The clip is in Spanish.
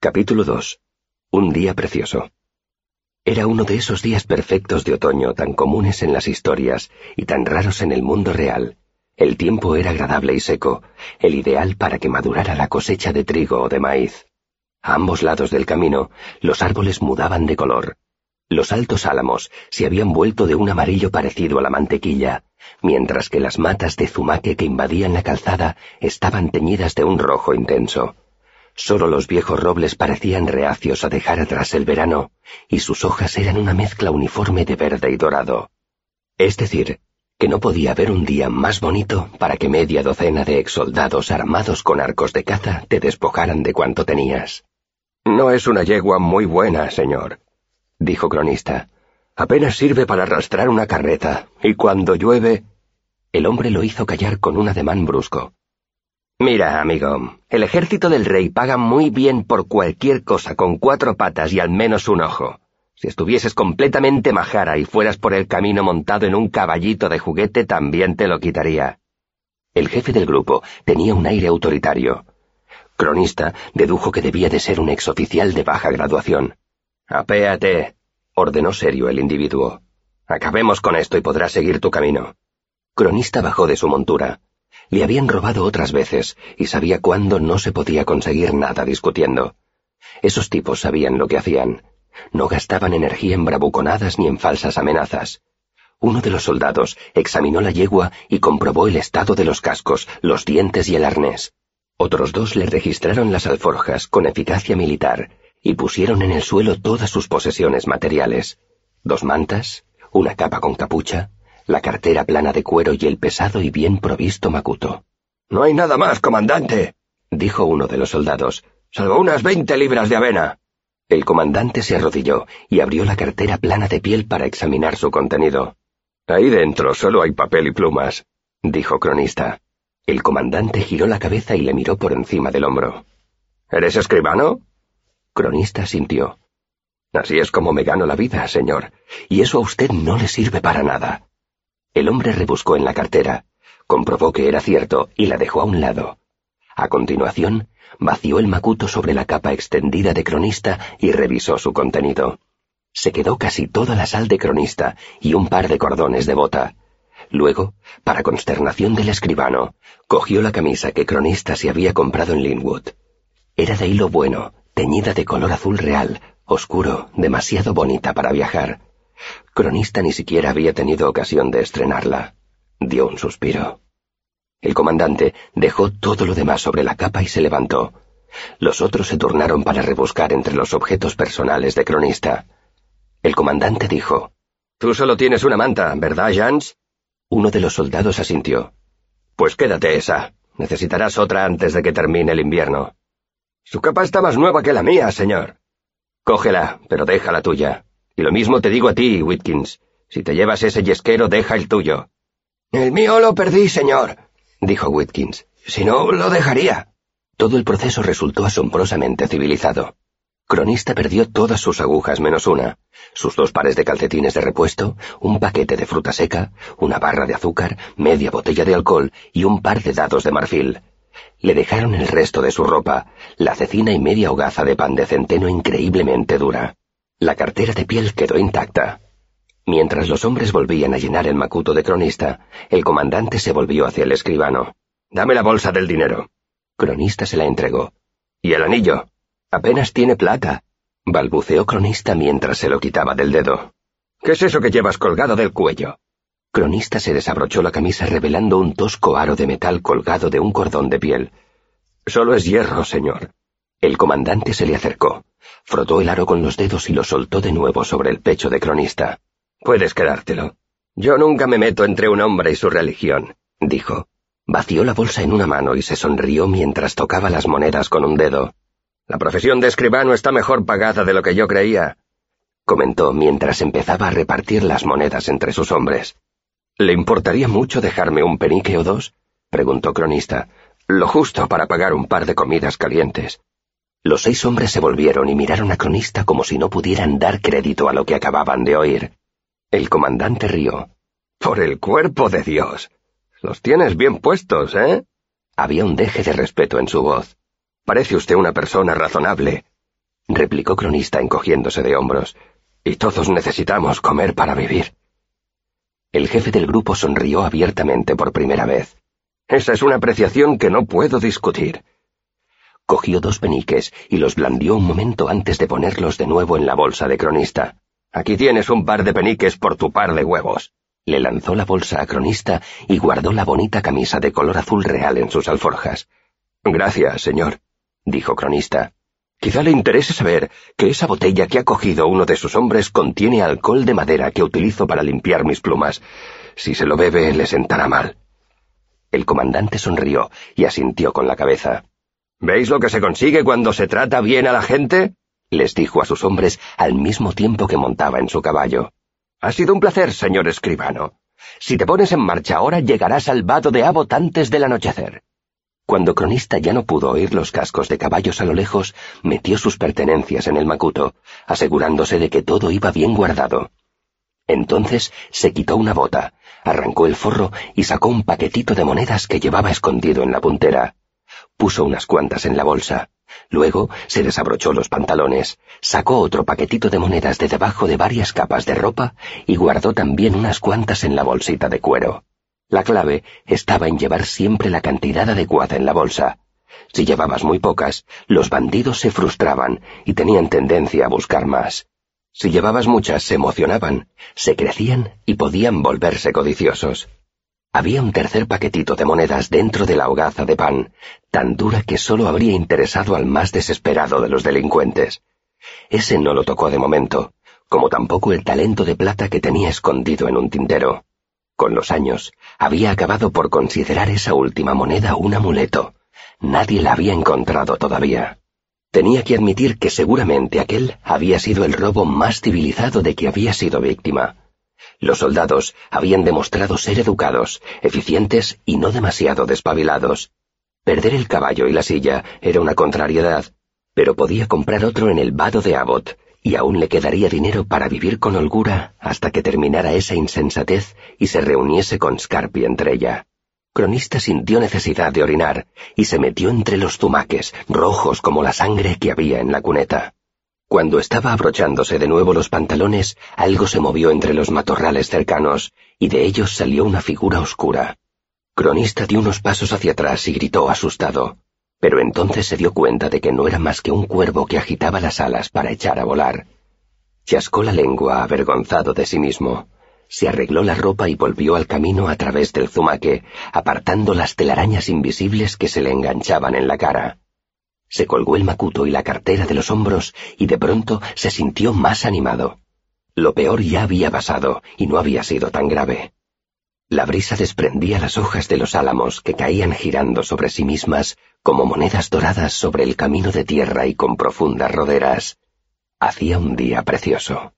Capítulo 2. Un día precioso. Era uno de esos días perfectos de otoño tan comunes en las historias y tan raros en el mundo real. El tiempo era agradable y seco, el ideal para que madurara la cosecha de trigo o de maíz. A ambos lados del camino, los árboles mudaban de color. Los altos álamos se habían vuelto de un amarillo parecido a la mantequilla, mientras que las matas de zumaque que invadían la calzada estaban teñidas de un rojo intenso. Solo los viejos robles parecían reacios a dejar atrás el verano, y sus hojas eran una mezcla uniforme de verde y dorado. Es decir, que no podía haber un día más bonito para que media docena de exsoldados armados con arcos de caza te despojaran de cuanto tenías. No es una yegua muy buena, señor, dijo Cronista. Apenas sirve para arrastrar una carreta, y cuando llueve... El hombre lo hizo callar con un ademán brusco. Mira, amigo, el ejército del rey paga muy bien por cualquier cosa con cuatro patas y al menos un ojo. Si estuvieses completamente majara y fueras por el camino montado en un caballito de juguete, también te lo quitaría. El jefe del grupo tenía un aire autoritario. Cronista dedujo que debía de ser un exoficial de baja graduación. Apéate, ordenó serio el individuo. Acabemos con esto y podrás seguir tu camino. Cronista bajó de su montura. Le habían robado otras veces y sabía cuándo no se podía conseguir nada discutiendo. Esos tipos sabían lo que hacían. No gastaban energía en bravuconadas ni en falsas amenazas. Uno de los soldados examinó la yegua y comprobó el estado de los cascos, los dientes y el arnés. Otros dos le registraron las alforjas con eficacia militar y pusieron en el suelo todas sus posesiones materiales. Dos mantas, una capa con capucha, la cartera plana de cuero y el pesado y bien provisto macuto. No hay nada más, comandante, dijo uno de los soldados, salvo unas veinte libras de avena. El comandante se arrodilló y abrió la cartera plana de piel para examinar su contenido. Ahí dentro solo hay papel y plumas, dijo Cronista. El comandante giró la cabeza y le miró por encima del hombro. ¿Eres escribano? Cronista sintió. Así es como me gano la vida, señor, y eso a usted no le sirve para nada. El hombre rebuscó en la cartera, comprobó que era cierto y la dejó a un lado. A continuación, vació el macuto sobre la capa extendida de cronista y revisó su contenido. Se quedó casi toda la sal de cronista y un par de cordones de bota. Luego, para consternación del escribano, cogió la camisa que cronista se había comprado en Linwood. Era de hilo bueno, teñida de color azul real, oscuro, demasiado bonita para viajar. Cronista ni siquiera había tenido ocasión de estrenarla. Dio un suspiro. El comandante dejó todo lo demás sobre la capa y se levantó. Los otros se turnaron para rebuscar entre los objetos personales de Cronista. El comandante dijo, Tú solo tienes una manta, ¿verdad, Jans? Uno de los soldados asintió. Pues quédate esa. Necesitarás otra antes de que termine el invierno. Su capa está más nueva que la mía, señor. Cógela, pero deja la tuya. Y lo mismo te digo a ti, Whitkins. Si te llevas ese yesquero, deja el tuyo. El mío lo perdí, señor, dijo Whitkins. Si no, lo dejaría. Todo el proceso resultó asombrosamente civilizado. Cronista perdió todas sus agujas menos una, sus dos pares de calcetines de repuesto, un paquete de fruta seca, una barra de azúcar, media botella de alcohol y un par de dados de marfil. Le dejaron el resto de su ropa, la cecina y media hogaza de pan de centeno increíblemente dura. La cartera de piel quedó intacta. Mientras los hombres volvían a llenar el macuto de cronista, el comandante se volvió hacia el escribano. Dame la bolsa del dinero. Cronista se la entregó. ¿Y el anillo? Apenas tiene plata, balbuceó cronista mientras se lo quitaba del dedo. ¿Qué es eso que llevas colgado del cuello? Cronista se desabrochó la camisa revelando un tosco aro de metal colgado de un cordón de piel. Solo es hierro, señor. El comandante se le acercó, frotó el aro con los dedos y lo soltó de nuevo sobre el pecho de Cronista. Puedes quedártelo. Yo nunca me meto entre un hombre y su religión, dijo. Vació la bolsa en una mano y se sonrió mientras tocaba las monedas con un dedo. La profesión de escribano está mejor pagada de lo que yo creía, comentó mientras empezaba a repartir las monedas entre sus hombres. ¿Le importaría mucho dejarme un penique o dos? preguntó Cronista. Lo justo para pagar un par de comidas calientes. Los seis hombres se volvieron y miraron a Cronista como si no pudieran dar crédito a lo que acababan de oír. El comandante rió. Por el cuerpo de Dios. Los tienes bien puestos, ¿eh? Había un deje de respeto en su voz. Parece usted una persona razonable. replicó Cronista encogiéndose de hombros. Y todos necesitamos comer para vivir. El jefe del grupo sonrió abiertamente por primera vez. Esa es una apreciación que no puedo discutir. Cogió dos peniques y los blandió un momento antes de ponerlos de nuevo en la bolsa de cronista. Aquí tienes un par de peniques por tu par de huevos. Le lanzó la bolsa a cronista y guardó la bonita camisa de color azul real en sus alforjas. Gracias, señor, dijo cronista. Quizá le interese saber que esa botella que ha cogido uno de sus hombres contiene alcohol de madera que utilizo para limpiar mis plumas. Si se lo bebe, le sentará mal. El comandante sonrió y asintió con la cabeza. ¿Veis lo que se consigue cuando se trata bien a la gente? les dijo a sus hombres al mismo tiempo que montaba en su caballo. Ha sido un placer, señor escribano. Si te pones en marcha ahora, llegarás al vado de Abbott antes del anochecer. Cuando Cronista ya no pudo oír los cascos de caballos a lo lejos, metió sus pertenencias en el macuto, asegurándose de que todo iba bien guardado. Entonces se quitó una bota, arrancó el forro y sacó un paquetito de monedas que llevaba escondido en la puntera. Puso unas cuantas en la bolsa. Luego se desabrochó los pantalones, sacó otro paquetito de monedas de debajo de varias capas de ropa y guardó también unas cuantas en la bolsita de cuero. La clave estaba en llevar siempre la cantidad adecuada en la bolsa. Si llevabas muy pocas, los bandidos se frustraban y tenían tendencia a buscar más. Si llevabas muchas, se emocionaban, se crecían y podían volverse codiciosos. Había un tercer paquetito de monedas dentro de la hogaza de pan, tan dura que solo habría interesado al más desesperado de los delincuentes. Ese no lo tocó de momento, como tampoco el talento de plata que tenía escondido en un tintero. Con los años, había acabado por considerar esa última moneda un amuleto. Nadie la había encontrado todavía. Tenía que admitir que seguramente aquel había sido el robo más civilizado de que había sido víctima. Los soldados habían demostrado ser educados, eficientes y no demasiado despabilados. Perder el caballo y la silla era una contrariedad, pero podía comprar otro en el vado de Abbott, y aún le quedaría dinero para vivir con holgura hasta que terminara esa insensatez y se reuniese con Scarpi entre ella. Cronista sintió necesidad de orinar y se metió entre los zumaques, rojos como la sangre que había en la cuneta. Cuando estaba abrochándose de nuevo los pantalones, algo se movió entre los matorrales cercanos, y de ellos salió una figura oscura. Cronista dio unos pasos hacia atrás y gritó asustado pero entonces se dio cuenta de que no era más que un cuervo que agitaba las alas para echar a volar. Chascó la lengua avergonzado de sí mismo. Se arregló la ropa y volvió al camino a través del zumaque, apartando las telarañas invisibles que se le enganchaban en la cara. Se colgó el macuto y la cartera de los hombros y de pronto se sintió más animado. Lo peor ya había pasado y no había sido tan grave. La brisa desprendía las hojas de los álamos que caían girando sobre sí mismas como monedas doradas sobre el camino de tierra y con profundas roderas. Hacía un día precioso.